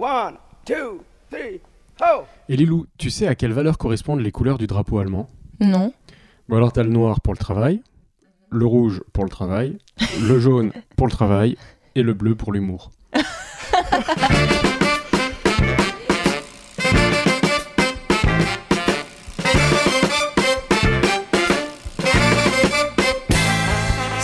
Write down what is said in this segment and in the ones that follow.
One, two, three, ho! Et Lilou, tu sais à quelle valeur correspondent les couleurs du drapeau allemand? Non. Bon alors t'as le noir pour le travail, le rouge pour le travail, le jaune pour le travail et le bleu pour l'humour.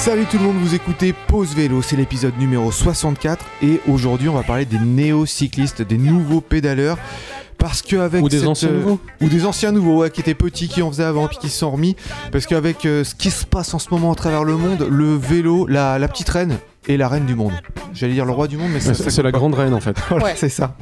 Salut tout le monde, vous écoutez Pause Vélo, c'est l'épisode numéro 64 et aujourd'hui on va parler des néo-cyclistes, des nouveaux pédaleurs. Parce qu'avec Ou des cette, anciens euh, nouveaux. ou des anciens nouveaux ouais, qui étaient petits, qui en faisaient avant puis qui se sont remis. Parce qu'avec euh, ce qui se passe en ce moment à travers le monde, le vélo, la, la petite reine est la reine du monde. J'allais dire le roi du monde, mais ça, Ouais, ça C'est la grande reine en fait. Voilà, Ouais. c'est ça.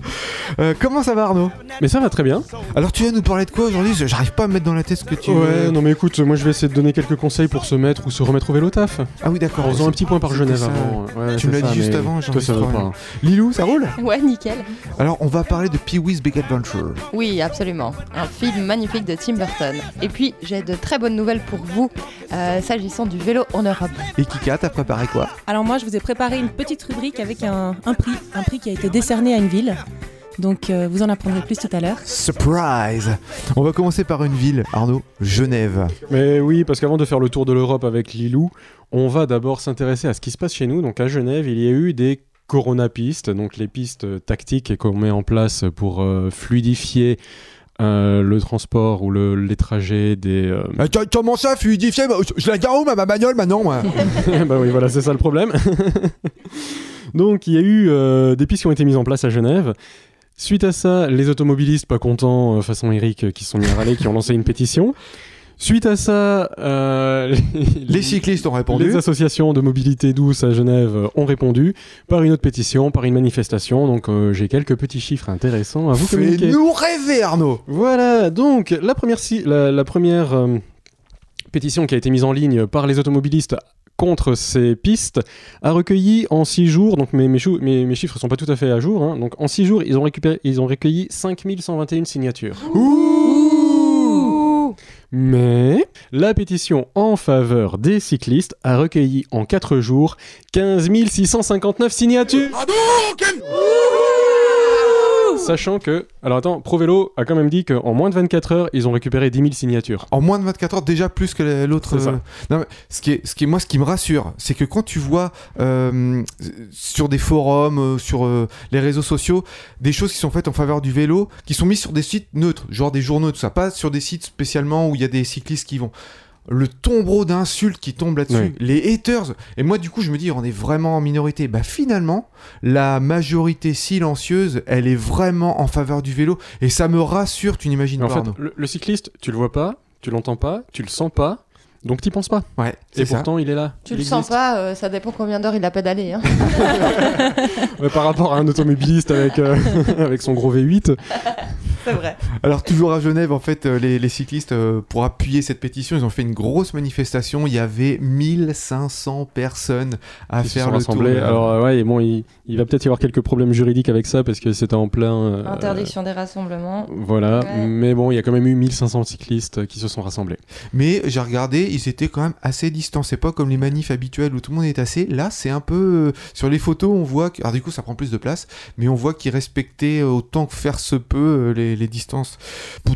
Euh, comment ça va Arnaud? Mais ça va très bien. Alors tu vas nous parler de quoi aujourd'hui? J'arrive pas à me mettre dans la tête ce que tu Ouais, non mais écoute, moi je vais essayer de donner quelques conseils pour se mettre ou se remettre au vélo taf. Ah oui d'accord. En faisant un petit point par Genève ça. avant. Ouais, Tu me l'as dit juste avant, j'en Toi ai ça pas. rien. Lilou, ça roule? Ouais, nickel. Alors on va parler de Pee-wee's Big Adventure. Oui, absolument. Un film magnifique de Tim Burton. Et puis, j'ai de très bonnes nouvelles pour vous euh, s'agissant du vélo en Europe. Et Kika, t'as préparé quoi? Alors moi, je vous ai préparé une petite rubrique avec un, un prix, un prix qui a été décerné à une ville. Donc euh, vous en apprendrez plus tout à l'heure. Surprise On va commencer par une ville, Arnaud, Genève. Mais oui, parce qu'avant de faire le tour de l'Europe avec Lilou, on va d'abord s'intéresser à ce qui se passe chez nous. Donc à Genève, il y a eu des Corona pistes, donc les pistes tactiques qu'on met en place pour euh, fluidifier euh, le transport ou le- les trajets des. euh, comment ça, fluidifié Je la gare où ma bagnole maintenant moi bah oui, voilà, c'est ça le problème. Donc, il y a eu euh, des pistes qui ont été mises en place à Genève. Suite à ça, les automobilistes pas contents, euh, façon Eric, qui sont mis à râler, qui ont lancé une pétition. Suite à ça, euh, les, Les cyclistes ont répondu. les associations de mobilité douce à Genève ont répondu par une autre pétition, par une manifestation. Donc, euh, j'ai quelques petits chiffres intéressants à vous communiquer. Fais-nous rêver, Arnaud Voilà, donc la première, la, la première euh, pétition qui a été mise en ligne par les automobilistes contre ces pistes a recueilli en 6 jours, donc mes, mes, chou- mes, mes chiffres sont pas tout à fait à jour, hein, donc en 6 jours ils ont, récupéré, ils ont recueilli 5121 signatures. Ouh Mais la pétition en faveur des cyclistes a recueilli en 4 jours 15 659 signatures. Sachant que, alors attends, ProVélo a quand même dit qu'en moins de 24 heures, ils ont récupéré 10 000 signatures. En moins de 24 heures, déjà plus que l'autre. Euh, Non, mais ce qui est, ce qui est, moi, ce qui me rassure, c'est que quand tu vois euh, sur des forums, euh, sur euh, les réseaux sociaux, des choses qui sont faites en faveur du vélo, qui sont mises sur des sites neutres, genre des journaux, tout ça, pas sur des sites spécialement où il y a des cyclistes qui vont. Le tombereau d'insultes qui tombe là-dessus, les haters. Et moi, du coup, je me dis, on est vraiment en minorité. Bah, finalement, la majorité silencieuse, elle est vraiment en faveur du vélo. Et ça me rassure, tu n'imagines En pas, fait, Arnaud. le, le cycliste, tu le vois pas, tu l'entends pas, tu le sens pas, donc t'y penses pas. Ouais, Et c'est ça. pourtant, il est là. Tu il le sens pas, euh, ça dépend combien d'heures il a pédalé. Hein. Ouais, par rapport à un automobiliste avec, euh, avec son gros V8. C'est vrai. Alors toujours à Genève, en fait, euh, les, les cyclistes, euh, pour appuyer cette pétition, ils ont fait une grosse manifestation. Il y avait 1500 personnes à qui se faire sont le tour. Alors, euh, ouais, et bon, il, il va peut-être y avoir quelques problèmes juridiques avec ça parce que c'était en plein. euh, Interdiction des rassemblements. Voilà, Ouais. mais bon, il y a quand même eu 1500 cyclistes qui se sont rassemblés. Mais j'ai regardé, ils étaient quand même assez distants. C'est pas comme les manifs habituels où tout le monde est assez. Là, c'est un peu. sur les photos, on voit. Que... Alors du coup, ça prend plus de place, mais on voit qu'ils respectaient autant que faire se peut euh, les, distances.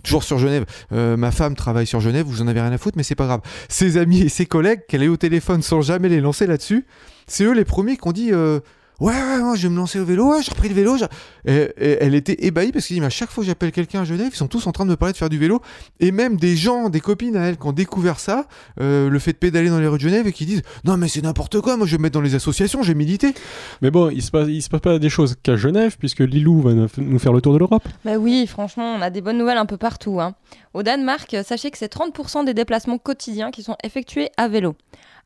Toujours sur Genève. Euh, ma femme travaille sur Genève, vous en avez rien à foutre, mais c'est pas grave. Ses amis et ses collègues, qu'elle est au téléphone sans jamais les lancer là-dessus, c'est eux les premiers qui ont dit. euh, Ouais, ouais, ouais, je vais me lancer au vélo, ouais, j'ai repris le vélo. Et, et elle était ébahie parce qu'elle dit, mais à chaque fois que j'appelle quelqu'un à Genève, ils sont tous en train de me parler de faire du vélo. Et même des gens, des copines à elle qui ont découvert ça, euh, le fait de pédaler dans les rues de Genève et qui disent Non, mais c'est n'importe quoi, moi je vais me mettre dans les associations, j'ai milité. Mais bon, il se passe, il se passe pas des choses qu'à Genève puisque Lilou va nous- nous faire le tour de l'Europe. Bah oui, franchement, on a des bonnes nouvelles un peu partout. hein. Au Danemark, sachez que c'est 30% des déplacements quotidiens qui sont effectués à vélo.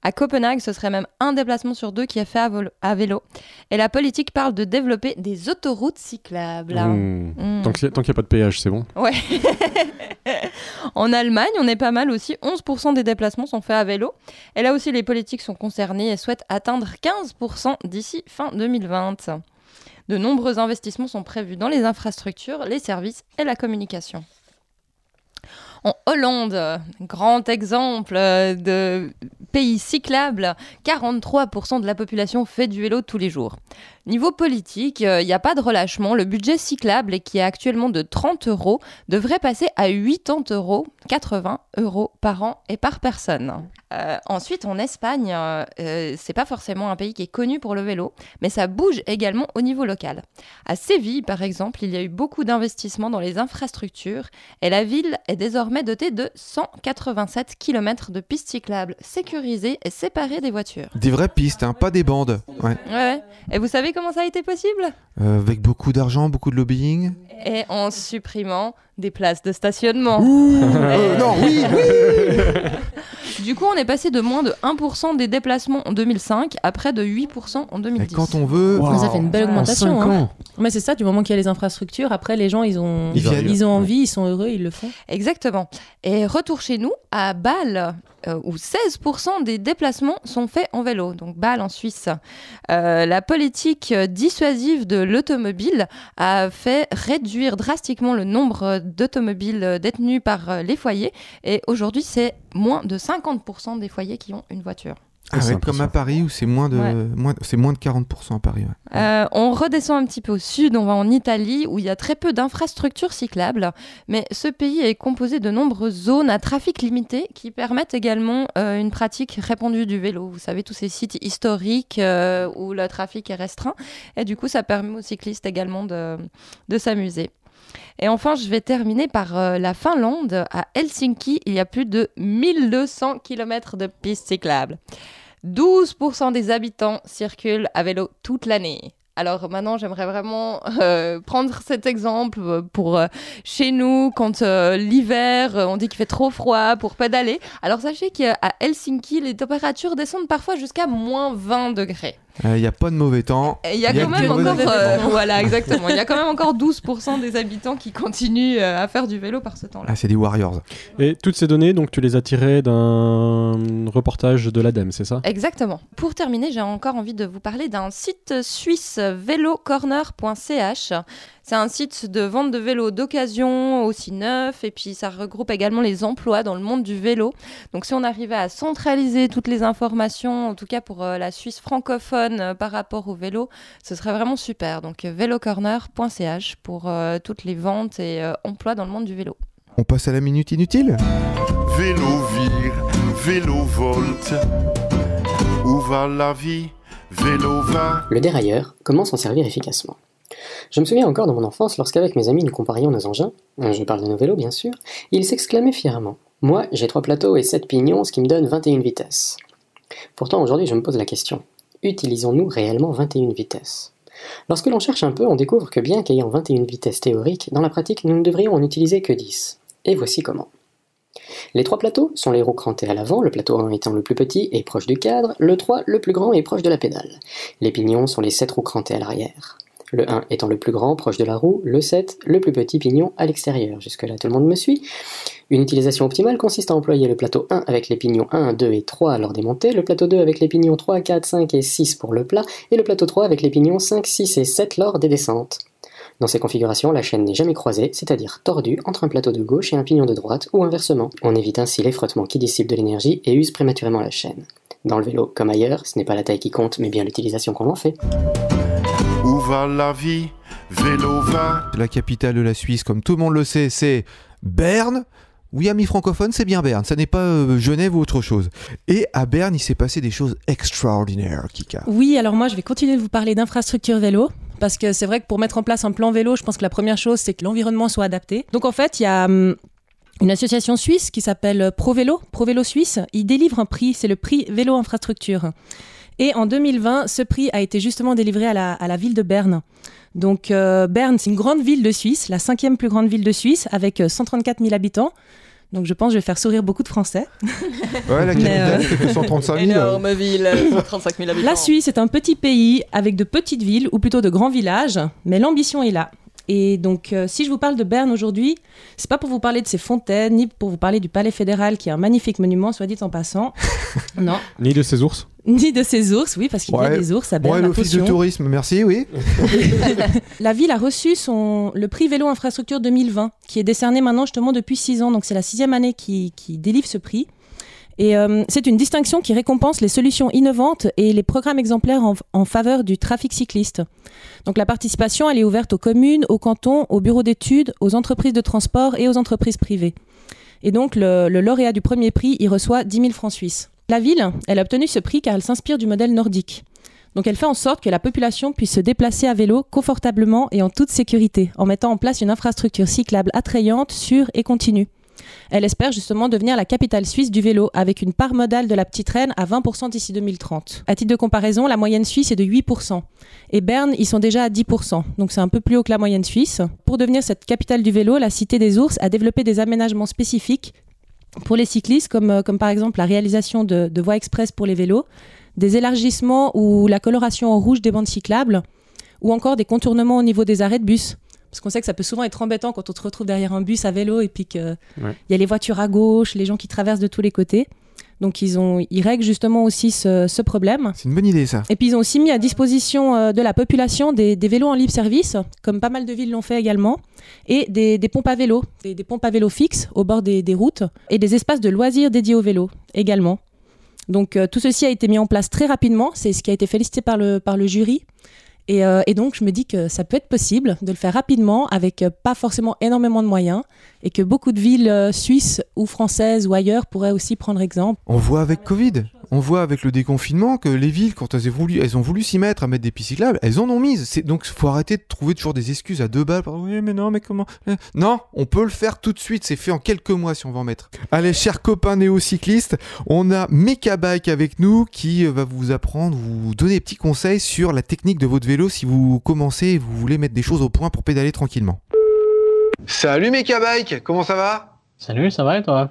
À Copenhague, ce serait même un déplacement sur deux qui est fait à, vélo. Et la politique parle de développer des autoroutes cyclables. Mmh. Mmh. Tant qu'il n'y a pas de péage, c'est bon. Ouais. en Allemagne, on est pas mal aussi. 11% des déplacements sont faits à vélo. Et là aussi, les politiques sont concernées et souhaitent atteindre 15% d'ici fin 2020. De nombreux investissements sont prévus dans les infrastructures, les services et la communication. En Hollande, grand exemple euh, de pays cyclable, 43% de la population fait du vélo tous les jours. Niveau politique, il n'y a pas de relâchement. Le budget cyclable, qui est actuellement de 30 euros, devrait passer à 80 euros, 80 euros par an et par personne. Euh, ensuite, en Espagne, euh, euh, c'est pas forcément un pays qui est connu pour le vélo, mais ça bouge également au niveau local. À Séville, par exemple, il y a eu beaucoup d'investissements dans les infrastructures et la ville est désormais dotée de 187 km de pistes cyclables sécurisées et séparées des voitures. Des vraies pistes, hein, pas des bandes. Ouais. Ouais, ouais. Et vous savez comment ça a été possible? Euh, avec beaucoup d'argent, beaucoup de lobbying. Et en supprimant des places de stationnement. Euh, non, oui, Du coup, on est passé de moins de 1% des déplacements en 2005 à près de 8% en Mais 2010. quand on veut. Wow. Ça fait une belle En augmentation. 5 hein. Mais c'est ça, du moment qu'il y a les infrastructures, après les gens ils ont, ils ont envie, ils sont heureux, ils le font. Exactement. Et retour chez nous, à Bâle, euh, où 16% des déplacements sont faits en vélo, donc Bâle en Suisse. Euh, la politique dissuasive de l'automobile a fait réduire drastiquement le nombre d'automobiles détenus par euh, les foyers. Et aujourd'hui, c'est moins de 50% des foyers qui ont une voiture. Ah ouais, comme à Paris où c'est moins de Ouais. moins, c'est moins de 40% à Paris. ouais. Euh, on redescend un petit peu au sud, on va en Italie où il y a très peu d'infrastructures cyclables, mais ce pays est composé de nombreuses zones à trafic limité qui permettent également euh, une pratique répandue du vélo. Vous savez, tous ces sites historiques euh, où le trafic est restreint, et du coup ça permet aux cyclistes également de, de s'amuser. Et enfin, je vais terminer par euh, la Finlande. À Helsinki, il y a plus de 1200 km de pistes cyclables. 12% des habitants circulent à vélo toute l'année. Alors maintenant, j'aimerais vraiment euh, prendre cet exemple euh, pour euh, chez nous, quand euh, l'hiver, on dit qu'il fait trop froid pour pédaler. Alors sachez qu'à Helsinki, les températures descendent parfois jusqu'à moins 20 degrés. Il n'y a pas de mauvais temps. Il y a y a quand même encore, euh, voilà, exactement. Il y a quand même encore 12% des habitants qui continuent euh, à faire du vélo par ce temps-là. Ah, c'est des Warriors. Et toutes ces données, donc tu les as tirées d'un reportage de l'ADEME, c'est ça? Exactement. Pour terminer, j'ai encore envie de vous parler d'un site suisse vélocorner.ch. C'est un site de vente de vélos d'occasion, aussi neuf, et puis ça regroupe également les emplois dans le monde du vélo. Donc si on arrivait à centraliser toutes les informations, en tout cas pour euh, la Suisse francophone euh, par rapport au vélo, ce serait vraiment super. Donc euh, vélocorner.ch pour euh, toutes les ventes et euh, emplois dans le monde du vélo. On passe à la minute inutile. Vélo vire, vélo volte. Où va la vie? Le dérailleur, comment s'en servir efficacement. Je me souviens encore de mon enfance lorsqu'avec mes amis nous comparions nos engins, euh, je parle de nos vélos bien sûr, ils s'exclamaient fièrement. Moi, j'ai trois plateaux et sept pignons, ce qui me donne 21 vitesses. Pourtant, aujourd'hui, je me pose la question. Utilisons-nous réellement 21 vitesses? Lorsque l'on cherche un peu, on découvre que bien qu'ayant 21 vitesses théoriques, dans la pratique, nous ne devrions en utiliser que 10. Et voici comment. Les trois plateaux sont les roues crantées à l'avant, le plateau 1 étant le plus petit et proche du cadre, le 3 le plus grand et proche de la pédale. Les pignons sont les 7 roues crantées à l'arrière. Le 1 étant le plus grand, proche de la roue, le 7, le plus petit pignon à l'extérieur. Jusque-là, tout le monde me suit. Une utilisation optimale consiste à employer le plateau 1 avec les pignons 1, 2 et 3 lors des montées, le plateau 2 avec les pignons 3, 4, 5 et 6 pour le plat, et le plateau 3 avec les pignons 5, 6 et 7 lors des descentes. Dans ces configurations, la chaîne n'est jamais croisée, c'est-à-dire tordue entre un plateau de gauche et un pignon de droite, ou inversement. On évite ainsi les frottements qui dissipent de l'énergie et usent prématurément la chaîne. Dans le vélo, comme ailleurs, ce n'est pas la taille qui compte, mais bien l'utilisation qu'on en fait. Où va la vie? Vélo va. La capitale de la Suisse, comme tout le monde le sait, c'est Berne. Oui, amis francophones, c'est bien Berne. Ça n'est pas euh, Genève ou autre chose. Et à Berne, il s'est passé des choses extraordinaires, Kika. Oui, alors moi je vais continuer de vous parler d'infrastructure vélo. Parce que c'est vrai que pour mettre en place un plan vélo, je pense que la première chose, c'est que l'environnement soit adapté. Donc en fait, il y a hum, une association suisse qui s'appelle ProVélo, ProVélo Suisse. Il délivre un prix, c'est le prix Vélo Infrastructure. Et en 2020, ce prix a été justement délivré à la, ville de Berne. Donc euh, Berne, c'est une grande ville de Suisse, la cinquième plus grande ville de Suisse, avec euh, 134 000 habitants. Donc je pense que je vais faire sourire beaucoup de Français. Ouais, la capitale, euh, c'est que 135 000. ville, 35 000 habitants. La Suisse est un petit pays avec de petites villes, ou plutôt de grands villages, mais l'ambition est là. Et donc, euh, si je vous parle de Berne aujourd'hui, c'est pas pour vous parler de ses fontaines, ni pour vous parler du Palais fédéral, qui est un magnifique monument, soit dit en passant. non. Ni de ces ours. Ni de ses ours, oui, parce qu'il y a des ours à Berne. Ouais, l'office de attention. tourisme, merci, oui. La ville a reçu son, le prix Vélo Infrastructure 2020, qui est décerné maintenant justement depuis six ans. Donc c'est la sixième année qui, qui délivre ce prix. Euh, c'est une distinction qui récompense les solutions innovantes et les programmes exemplaires en, faveur du trafic cycliste. Donc la participation, elle est ouverte aux communes, aux cantons, aux bureaux d'études, aux entreprises de transport et aux entreprises privées. Et donc le, lauréat du premier prix, il reçoit 10 000 francs suisses. La ville, elle a obtenu ce prix car elle s'inspire du modèle nordique. Donc elle fait en sorte que la population puisse se déplacer à vélo confortablement et en toute sécurité, en mettant en place une infrastructure cyclable attrayante, sûre et continue. Elle espère justement devenir la capitale suisse du vélo, avec une part modale de la petite reine à 20% d'ici 2030. À titre de comparaison, la moyenne suisse est de 8%. Et Berne, ils sont déjà à 10%, donc c'est un peu plus haut que la moyenne suisse. Pour devenir cette capitale du vélo, la Cité des Ours a développé des aménagements spécifiques pour les cyclistes, comme, euh, comme par exemple la réalisation de, de voies express pour les vélos, des élargissements ou la coloration en rouge des bandes cyclables, ou encore des contournements au niveau des arrêts de bus. Parce qu'on sait que ça peut souvent être embêtant quand on se retrouve derrière un bus à vélo et puis qu'il Ouais. y a les voitures à gauche, les gens qui traversent de tous les côtés. Donc ils, ont, ils règlent justement aussi ce, ce problème. C'est une bonne idée, ça. Et puis ils ont aussi mis à disposition euh, de la population des, des vélos en libre service, comme pas mal de villes l'ont fait également, et des, des pompes à vélo, des, des pompes à vélo fixes au bord des, routes, et des espaces de loisirs dédiés au vélo également. Donc euh, tout ceci a été mis en place très rapidement, c'est ce qui a été félicité par le, par le jury. Et, euh, et donc je me dis que ça peut être possible de le faire rapidement avec euh, pas forcément énormément de moyens et que beaucoup de villes euh, suisses ou françaises ou ailleurs pourraient aussi prendre exemple. On voit avec Covid, on voit avec le déconfinement que les villes, quand elles ont voulu, elles ont voulu s'y mettre à mettre des pistes cyclables, elles en ont mises. C'est donc faut arrêter de trouver toujours des excuses à deux balles. Oui, mais non, mais comment? Euh, Non, on peut le faire tout de suite. C'est fait en quelques mois si on va en mettre. Allez, chers copains néo-cyclistes, on a Mekabike avec nous qui euh, va vous apprendre, vous donner des petits conseils sur la technique de votre vélo si vous commencez et vous voulez mettre des choses au point pour pédaler tranquillement. Salut Mekabike, comment ça va? Salut, ça va et toi?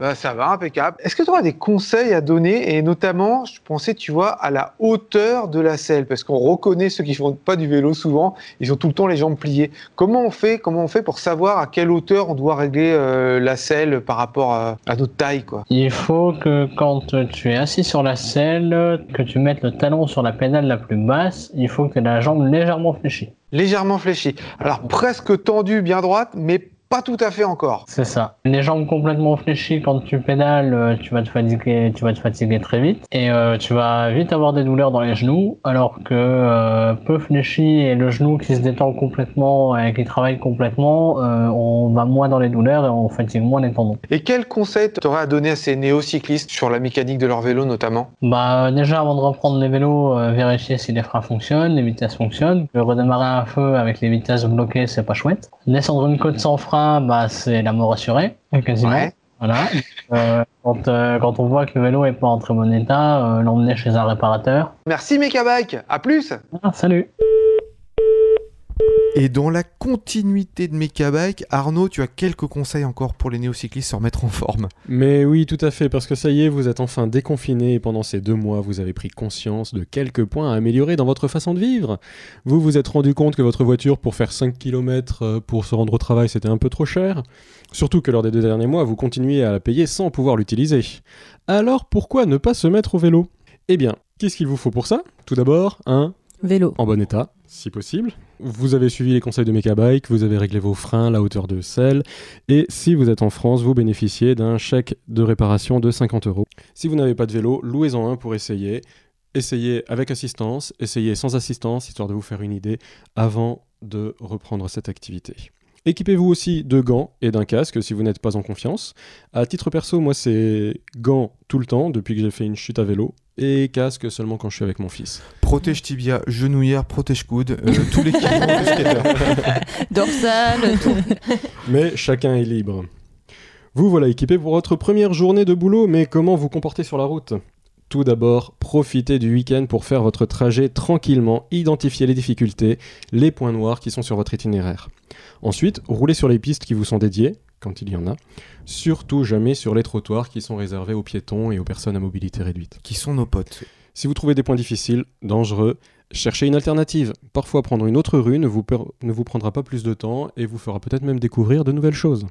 Bah, ça va, impeccable. Est-ce que tu auras des conseils à donner? Et notamment, je pensais, tu vois, à la hauteur de la selle, parce qu'on reconnaît ceux qui font pas du vélo souvent, ils ont tout le temps les jambes pliées. Comment on fait Comment on fait pour savoir à quelle hauteur on doit régler euh, la selle par rapport à, à notre taille, quoi? Il faut que quand tu es assis sur la selle, que tu mettes le talon sur la pédale la plus basse, il faut que tu aies la jambe légèrement fléchie. Légèrement fléchie. Alors presque tendue, bien droite, mais pas tout à fait encore. C'est ça. Les jambes complètement fléchies quand tu pédales, euh, tu vas te fatiguer, tu vas te fatiguer très vite et euh, tu vas vite avoir des douleurs dans les genoux, alors que euh, peu fléchi et le genou qui se détend complètement et qui travaille complètement, euh, on va moins dans les douleurs et on fatigue moins les tendons. Et quel conseil tu aurais à donner à ces néo-cyclistes sur la mécanique de leur vélo notamment? Bah déjà avant de reprendre les vélos, vérifier si les freins fonctionnent, les vitesses fonctionnent. Redémarrer un feu avec les vitesses bloquées, c'est pas chouette. Descendre une côte sans frein, bah c'est la mort assurée, quasiment. Ouais. Voilà. Euh, quand, euh, quand on voit que le vélo est pas en très bon état, euh, l'emmener chez un réparateur. Merci Mekabike, à plus Ah, salut. Et dans la continuité de Mekabike, Arnaud, tu as quelques conseils encore pour les néocyclistes se remettre en forme. Mais oui, tout à fait, parce que ça y est, vous êtes enfin déconfiné et pendant ces deux mois, vous avez pris conscience de quelques points à améliorer dans votre façon de vivre. Vous vous êtes rendu compte que votre voiture, pour faire 5 km pour se rendre au travail, c'était un peu trop cher. Surtout que lors des deux derniers mois, vous continuez à la payer sans pouvoir l'utiliser. Alors pourquoi ne pas se mettre au vélo? Eh bien, qu'est-ce qu'il vous faut pour ça? Tout d'abord, un Vélo. en bon état, si possible. Vous avez suivi les conseils de Mekabike, vous avez réglé vos freins, la hauteur de selle, et si vous êtes en France, vous bénéficiez d'un chèque de réparation de 50 euros. Si vous n'avez pas de vélo, louez-en un pour essayer. Essayez avec assistance, essayez sans assistance, histoire de vous faire une idée avant de reprendre cette activité. Équipez-vous aussi de gants et d'un casque si vous n'êtes pas en confiance. À titre perso, moi c'est gants tout le temps depuis que j'ai fait une chute à vélo et casque seulement quand je suis avec mon fils. Protège tibia, genouillère, protège coude, euh, tous les. Dorsale, tout. Mais chacun est libre. Vous voilà équipé pour votre première journée de boulot, mais comment vous comporter sur la route? Tout d'abord, profitez du week-end pour faire votre trajet tranquillement, identifier les difficultés, les points noirs qui sont sur votre itinéraire. Ensuite, roulez sur les pistes qui vous sont dédiées, quand il y en a. Surtout jamais sur les trottoirs qui sont réservés aux piétons et aux personnes à mobilité réduite. Qui sont nos potes. Si vous trouvez des points difficiles, dangereux, cherchez une alternative. Parfois prendre une autre rue ne vous, ne vous prendra pas plus de temps et vous fera peut-être même découvrir de nouvelles choses.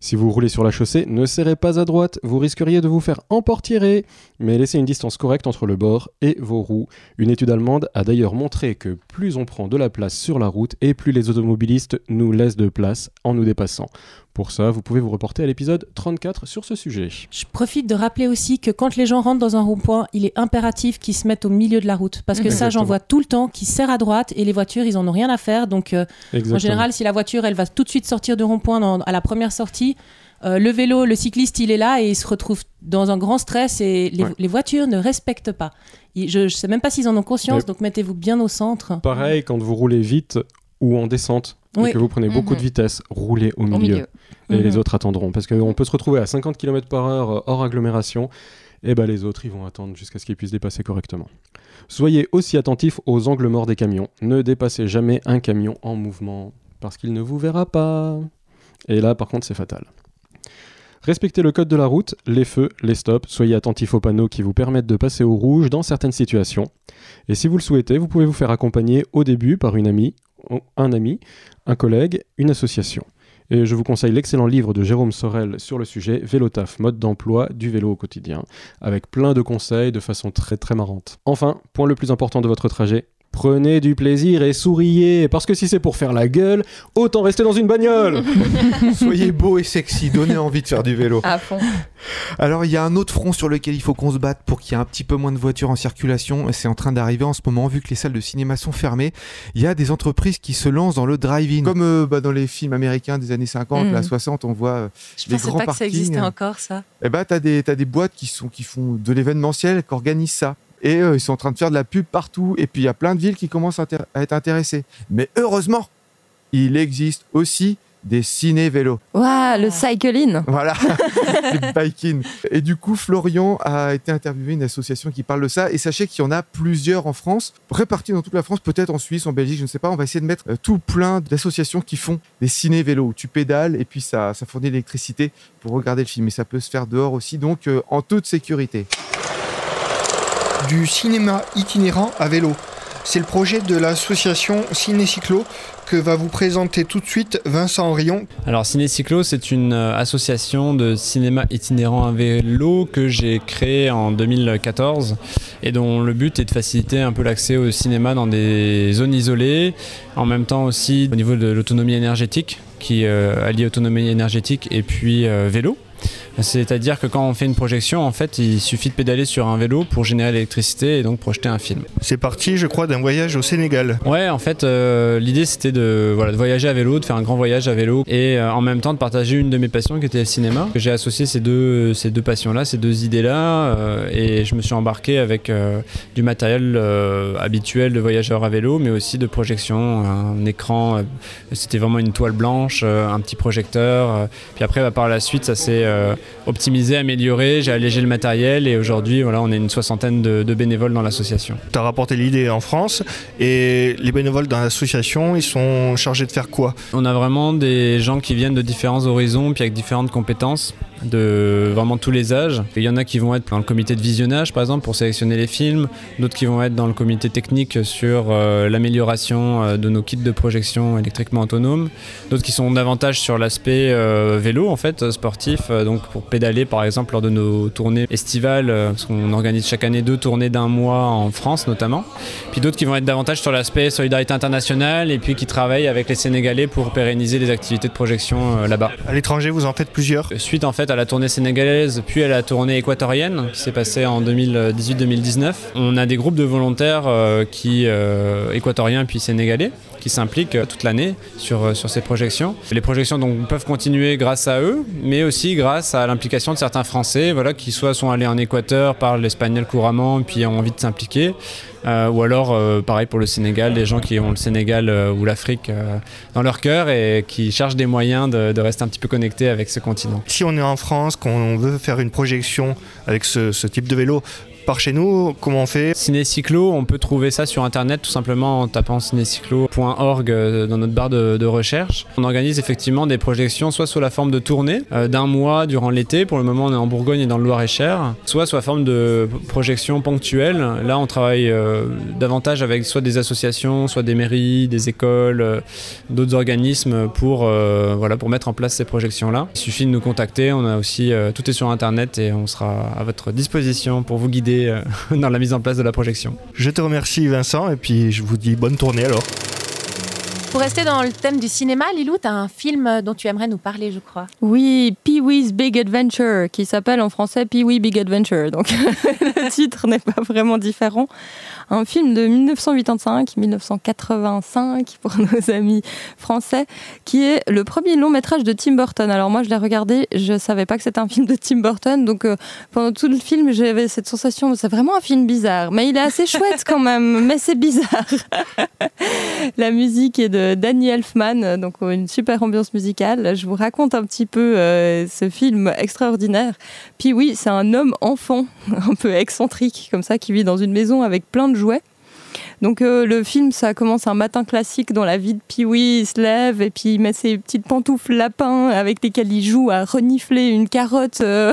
Si vous roulez sur la chaussée, ne serrez pas à droite, vous risqueriez de vous faire emportirer, mais laissez une distance correcte entre le bord et vos roues. Une étude allemande a d'ailleurs montré que plus on prend de la place sur la route et plus les automobilistes nous laissent de place en nous dépassant. Pour ça, vous pouvez vous reporter à l'épisode 34 sur ce sujet. Je profite de rappeler aussi que quand les gens rentrent dans un rond-point, il est impératif qu'ils se mettent au milieu de la route. Parce que ça, j'en Exactement. vois tout le temps, qui serrent à droite et les voitures, ils en ont rien à faire. Donc, euh, Exactement. en général, si la voiture, elle va tout de suite sortir du rond-point à la première sortie, euh, le vélo, le cycliste, il est là et il se retrouve dans un grand stress et les, Ouais. les voitures ne respectent pas. Je ne sais même pas s'ils en ont conscience, Mais- donc mettez-vous bien au centre. Pareil, quand vous roulez vite ou en descente Oui. et que vous prenez beaucoup Mhm. de vitesse, roulez au milieu. Au milieu. Et les Mhm. autres attendront. Parce qu'on peut se retrouver à 50 km par heure euh, hors agglomération, et ben les autres, ils vont attendre jusqu'à ce qu'ils puissent dépasser correctement. Soyez aussi attentifs aux angles morts des camions. Ne dépassez jamais un camion en mouvement, parce qu'il ne vous verra pas. Et là, par contre, c'est fatal. Respectez le code de la route, les feux, les stops, soyez attentifs aux panneaux qui vous permettent de passer au rouge dans certaines situations. Et si vous le souhaitez, vous pouvez vous faire accompagner au début par une amie, un ami, un collègue, une association. Et je vous conseille l'excellent livre de Jérôme Sorel sur le sujet Vélotaf, mode d'emploi du vélo au quotidien, avec plein de conseils de façon très très marrante. Enfin, point le plus important de votre trajet, prenez du plaisir et souriez, parce que si c'est pour faire la gueule, autant rester dans une bagnole Soyez beau et sexy, donnez envie de faire du vélo. À fond. Alors il y a un autre front sur lequel il faut qu'on se batte pour qu'il y ait un petit peu moins de voitures en circulation. C'est en train d'arriver en ce moment vu que les salles de cinéma sont fermées. Il y a des entreprises qui se lancent dans le drive-in. Comme euh, bah, dans les films américains des années 50, Mhm. là 60, on voit euh, Je Les pensais grands pas que ça existait encore, ça. eh ben, t'as des, t'as des boîtes qui, sont, qui font de l'événementiel, qui organisent ça. Et euh, ils sont en train de faire de la pub partout. Et puis il y a plein de villes qui commencent à, être intéressées. Mais heureusement, il existe aussi des ciné-vélos. Waouh, le cycling. Voilà, les bike-in. Et du coup, Florian a été interviewé une association qui parle de ça. Et sachez qu'il y en a plusieurs en France, répartis dans toute la France, peut-être en Suisse, en Belgique, je ne sais pas. On va essayer de mettre euh, tout plein d'associations qui font des ciné-vélos où tu pédales et puis ça, ça fournit l'électricité pour regarder le film. Et ça peut se faire dehors aussi, donc euh, en toute sécurité. Du cinéma itinérant à vélo. C'est le projet de l'association Ciné Cyclo que va vous présenter tout de suite Vincent Rion. Alors Ciné Cyclo, c'est une euh, association de cinéma itinérant à vélo que j'ai créée en 2014 et dont le but est de faciliter un peu l'accès au cinéma dans des zones isolées, en même temps aussi au niveau de l'autonomie énergétique qui euh, allie autonomie énergétique et puis euh, vélo. C'est-à-dire que quand on fait une projection, en fait, il suffit de pédaler sur un vélo pour générer l'électricité et donc projeter un film. C'est parti, je crois, d'un voyage au Sénégal. Ouais, en fait, euh, l'idée c'était de, voilà, de voyager à vélo, de faire un grand voyage à vélo et euh, en même temps de partager une de mes passions qui était le cinéma. J'ai associé ces deux, ces deux passions-là, ces deux idées-là euh, et je me suis embarqué avec du matériel habituel de voyageur à vélo, mais aussi de projection, un écran. c'était vraiment une toile blanche, un petit projecteur. puis après, bah, par la suite, ça s'est optimisé, amélioré. J'ai allégé le matériel et aujourd'hui, voilà, on est une soixantaine de, de bénévoles dans l'association. Tu as rapporté l'idée en France et les bénévoles dans l'association, ils sont chargés de faire quoi? On a vraiment des gens qui viennent de différents horizons, puis avec différentes compétences, de vraiment tous les âges. Il y en a qui vont être dans le comité de visionnage, par exemple, pour sélectionner les films, d'autres qui vont être dans le comité technique sur euh, l'amélioration euh, de nos kits de projection électriquement autonomes, d'autres qui sont davantage sur l'aspect euh, vélo, en fait, sportif, donc pour pédaler, par exemple, lors de nos tournées estivales, parce qu'on organise chaque année deux tournées d'un mois en France, notamment. Puis d'autres qui vont être davantage sur l'aspect solidarité internationale et puis qui travaillent avec les Sénégalais pour pérenniser les activités de projection euh, là-bas. À l'étranger, vous en faites plusieurs? Suite en fait à la tournée sénégalaise, puis à la tournée équatorienne qui s'est passée en 2018-2019, on a des groupes de volontaires euh, qui euh, équatoriens puis sénégalais qui s'impliquent euh, toute l'année sur, euh, sur ces projections. Les projections donc peuvent continuer grâce à eux, mais aussi grâce à l'implication de certains Français, voilà, qui soit sont allés en Équateur, parlent l'espagnol couramment, puis ont envie de s'impliquer. Euh, ou alors, pareil pour le Sénégal, des gens qui ont le Sénégal ou l'Afrique dans leur cœur et qui cherchent des moyens de, de rester un petit peu connectés avec ce continent. Si on est en France, qu'on veut faire une projection avec ce type de vélo, par chez nous, comment on fait? Cinécyclo, on peut trouver ça sur internet tout simplement en tapant cinécyclo.org euh, dans notre barre de, recherche. On organise effectivement des projections soit sous la forme de tournée euh, d'un mois durant l'été, pour le moment on est en Bourgogne et dans le Loir-et-Cher, soit sous la forme de projections ponctuelles. Là on travaille euh, davantage avec soit des associations, soit des mairies, des écoles, d'autres organismes pour, voilà, pour mettre en place ces projections-là. Il suffit de nous contacter, on a aussi, tout est sur internet et on sera à votre disposition pour vous guider euh, dans la mise en place de la projection. Je te remercie Vincent et puis je vous dis bonne tournée alors. Pour rester dans le thème du cinéma, Lilou, tu as un film dont tu aimerais nous parler, je crois. Oui, Pee-wee's Big Adventure, qui s'appelle en français Pee-wee Big Adventure. Donc le titre n'est pas vraiment différent. Un film de 1985-1985 pour nos amis français, qui est le premier long métrage de Tim Burton. Alors moi, je l'ai regardé, je savais pas que c'était un film de Tim Burton, donc euh, pendant tout le film, j'avais cette sensation, c'est vraiment un film bizarre, mais il est assez chouette quand même, mais c'est bizarre. La musique est de Danny Elfman, donc une super ambiance musicale. Je vous raconte un petit peu euh, ce film extraordinaire. Puis oui, c'est un homme enfant, un peu excentrique comme ça, qui vit dans une maison avec plein de jouets. Donc euh, le film, ça commence un matin classique dans la vie de Pee-wee, il se lève et puis il met ses petites pantoufles lapins avec lesquelles il joue à renifler une carotte euh,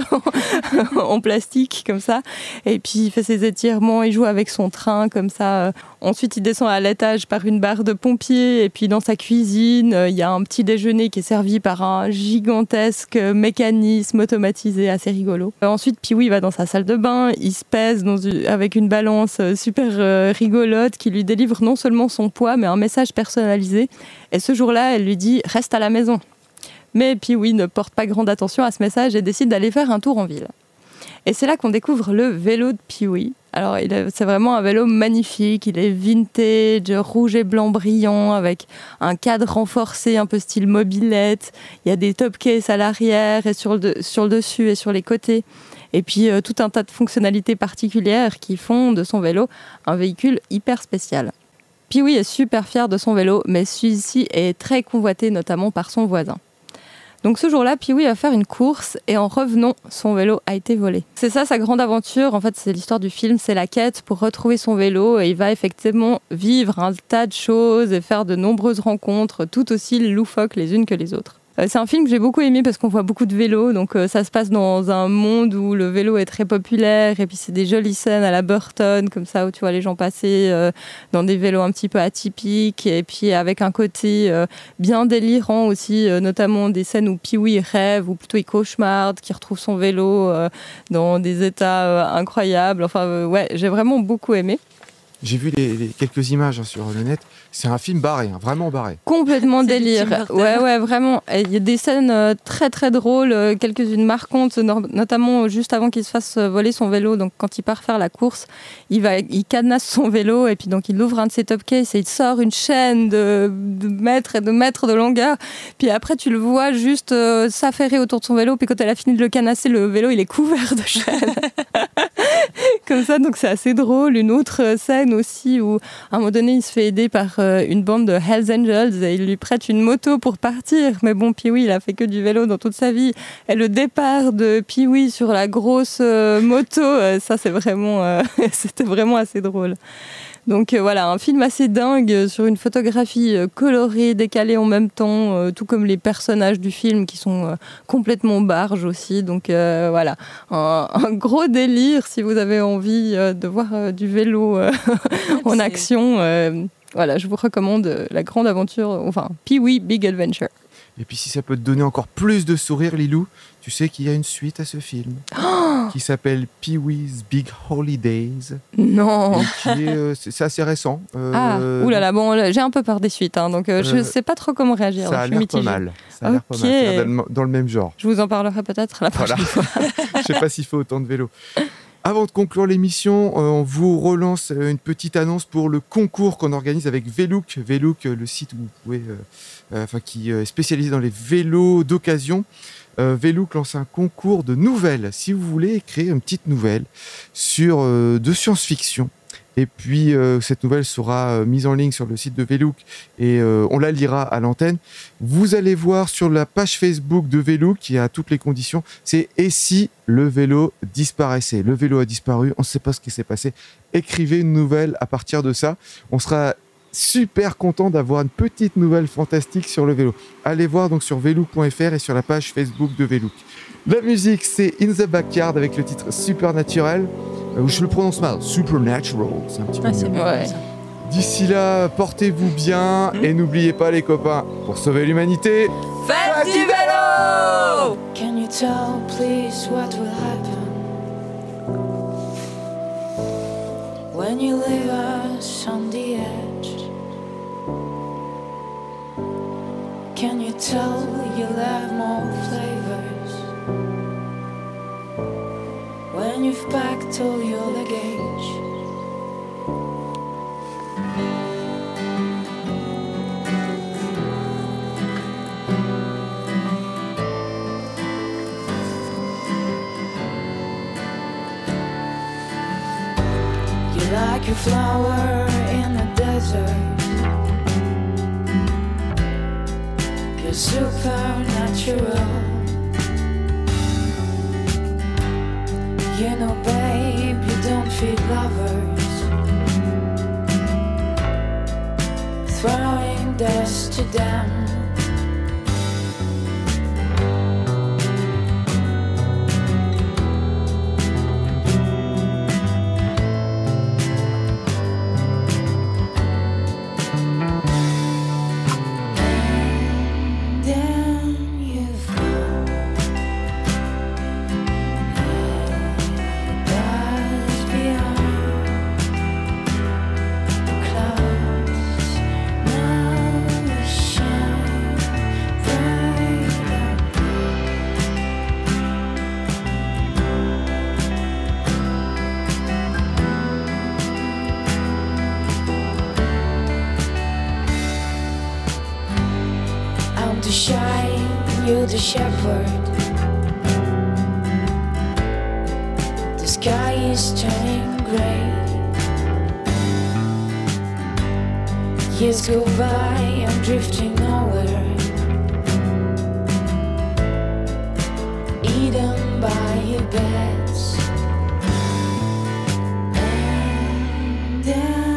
en plastique comme ça. Et puis il fait ses étirements, il joue avec son train comme ça. Euh. Ensuite, il descend à l'étage par une barre de pompier et puis dans sa cuisine, il y a un petit déjeuner qui est servi par un gigantesque mécanisme automatisé assez rigolo. Ensuite, Pee-wee va dans sa salle de bain, il se pèse avec une balance super rigolote qui lui délivre non seulement son poids mais un message personnalisé. Et ce jour-là, elle lui dit reste à la maison. Mais Pee-wee ne porte pas grande attention à ce message et décide d'aller faire un tour en ville. Et c'est là qu'on découvre le vélo de Pee-wee. Alors, c'est vraiment un vélo magnifique. Il est vintage, rouge et blanc brillant, avec un cadre renforcé, un peu style mobilette. Il y a des top cases à l'arrière et sur le dessus et sur les côtés. Et puis, euh, tout un tas de fonctionnalités particulières qui font de son vélo un véhicule hyper spécial. Pee-wee est super fier de son vélo, mais celui-ci est très convoité, notamment par son voisin. Donc ce jour-là, Pee-wee va faire une course et en revenant, son vélo a été volé. C'est ça sa grande aventure, en fait c'est l'histoire du film, c'est la quête pour retrouver son vélo et il va effectivement vivre un tas de choses et faire de nombreuses rencontres tout aussi loufoques les unes que les autres. Euh, C'est un film que j'ai beaucoup aimé parce qu'on voit beaucoup de vélos, donc euh, ça se passe dans un monde où le vélo est très populaire et puis c'est des jolies scènes à la Burton comme ça où tu vois les gens passer euh, dans des vélos un petit peu atypiques et puis avec un côté bien délirant aussi, notamment des scènes où Pee-wee rêve ou plutôt il cauchemarde, qui retrouve son vélo dans des états incroyables. Enfin ouais, j'ai vraiment beaucoup aimé. J'ai vu les, les- quelques images hein, sur le net. C'est un film barré, hein, vraiment barré. Complètement délire. Ouais, ouais, vraiment. Il y a des scènes euh, très, très drôles, euh, quelques-unes marquantes, notamment juste avant qu'il se fasse euh, voler son vélo. Donc, quand il part faire la course, il, va, il cadenasse son vélo et puis donc il ouvre un de ses top cases et il sort une chaîne de, de mètres et de mètres de longueur. Puis après, tu le vois juste euh, s'affairer autour de son vélo. Puis quand elle a fini de le canasser, le vélo, il est couvert de chaînes. Ça, donc c'est assez drôle. Une autre euh, scène aussi où à un moment donné, il se fait aider par euh, une bande de Hells Angels et il lui prête une moto pour partir. Mais bon, Pee-wee, il a fait que du vélo dans toute sa vie. Et le départ de Pee-wee sur la grosse euh, moto, ça, c'est vraiment, c'était vraiment assez drôle. Donc euh, voilà, un film assez dingue euh, sur une photographie euh, colorée, décalée en même temps, euh, tout comme les personnages du film qui sont euh, complètement barges aussi. Donc euh, voilà, un, un gros délire si vous avez envie euh, de voir euh, du vélo euh, en action. euh, voilà, je vous recommande la grande aventure, enfin Pee-wee Big Adventure. Et puis si ça peut te donner encore plus de sourire, Lilou, tu sais qu'il y a une suite à ce film qui s'appelle Pee-wee's Big Holidays. Non. euh, c'est assez récent. euh, Ah, oulala, bon, j'ai un peu peur des suites, hein, donc euh, je Euh, sais pas trop comment réagir. Ça a l'air pas mal. Ça a l'air pas mal. Dans le- même genre. Je vous en parlerai peut-être la Voilà. prochaine fois. Je sais pas s'il faut autant de vélos. Avant de conclure l'émission, euh, on vous relance une petite annonce pour le concours qu'on organise avec Velook. Velook, le site où vous pouvez, enfin, qui est spécialisé dans les vélos d'occasion. Euh, Velook lance un concours de nouvelles. Si vous voulez créer une petite nouvelle sur euh, de science-fiction, Et puis, euh, cette nouvelle sera euh, mise en ligne sur le site de Velook et on la lira à l'antenne. Vous allez voir sur la page Facebook de Velook, qui a toutes les conditions, c'est « Et si le vélo disparaissait ?» Le vélo a disparu, on ne sait pas ce qui s'est passé. Écrivez une nouvelle à partir de ça. On sera super content d'avoir une petite nouvelle fantastique sur le vélo. Allez voir donc sur velook.fr et sur la page Facebook de Velook. La musique, c'est In the Backyard avec le titre Supernaturel. Euh, je le prononce mal, Supernatural. C'est un petit peu Ah, mieux. Ouais. D'ici là, portez-vous bien et n'oubliez pas les copains, pour sauver l'humanité, Faites du vélo Can you tell, please, what will happen? When you leave us on the Can you tell you'll have more flavors when you've packed all your luggage? You're like a flower in the desert. Supernatural. You know, babe, the shepherd. The sky is turning gray. Years go by, I'm drifting nowhere. Eaten by your beds. And then